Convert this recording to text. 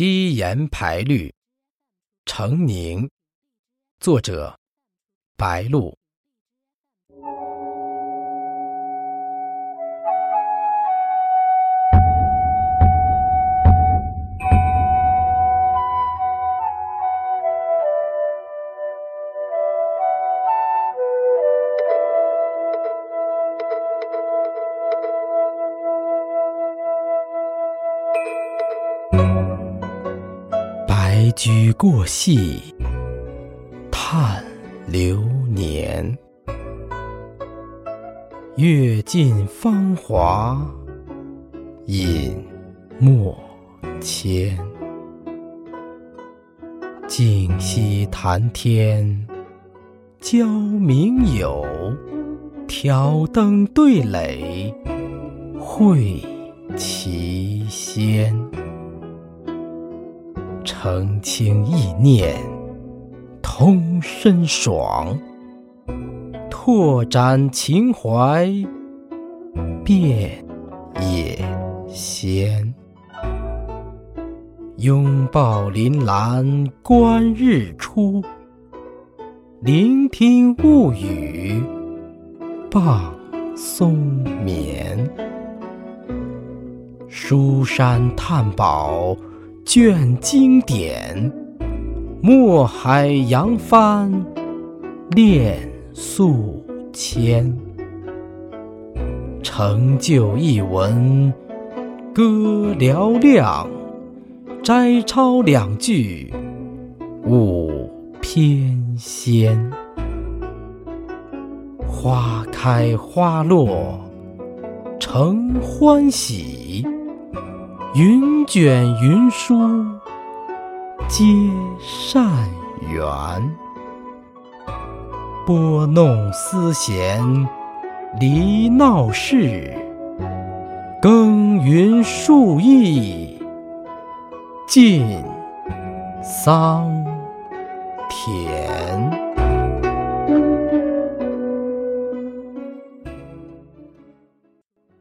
七言排律，成宁。作者：白露。白驹过隙，叹流年。阅尽芳华，饮墨千。静息谈天，交名友，挑灯对垒，会奇仙。澄清意念，通身爽；拓展情怀，遍野鲜。拥抱林兰观日出，聆听雾语傍松眠。书山探宝。卷经典，墨海扬帆，练素铅。成就一文，歌嘹亮；摘抄两句，舞翩跹。花开花落，成欢喜。云卷云舒，皆善缘；拨弄丝弦，离闹市；耕耘数亿，尽桑田。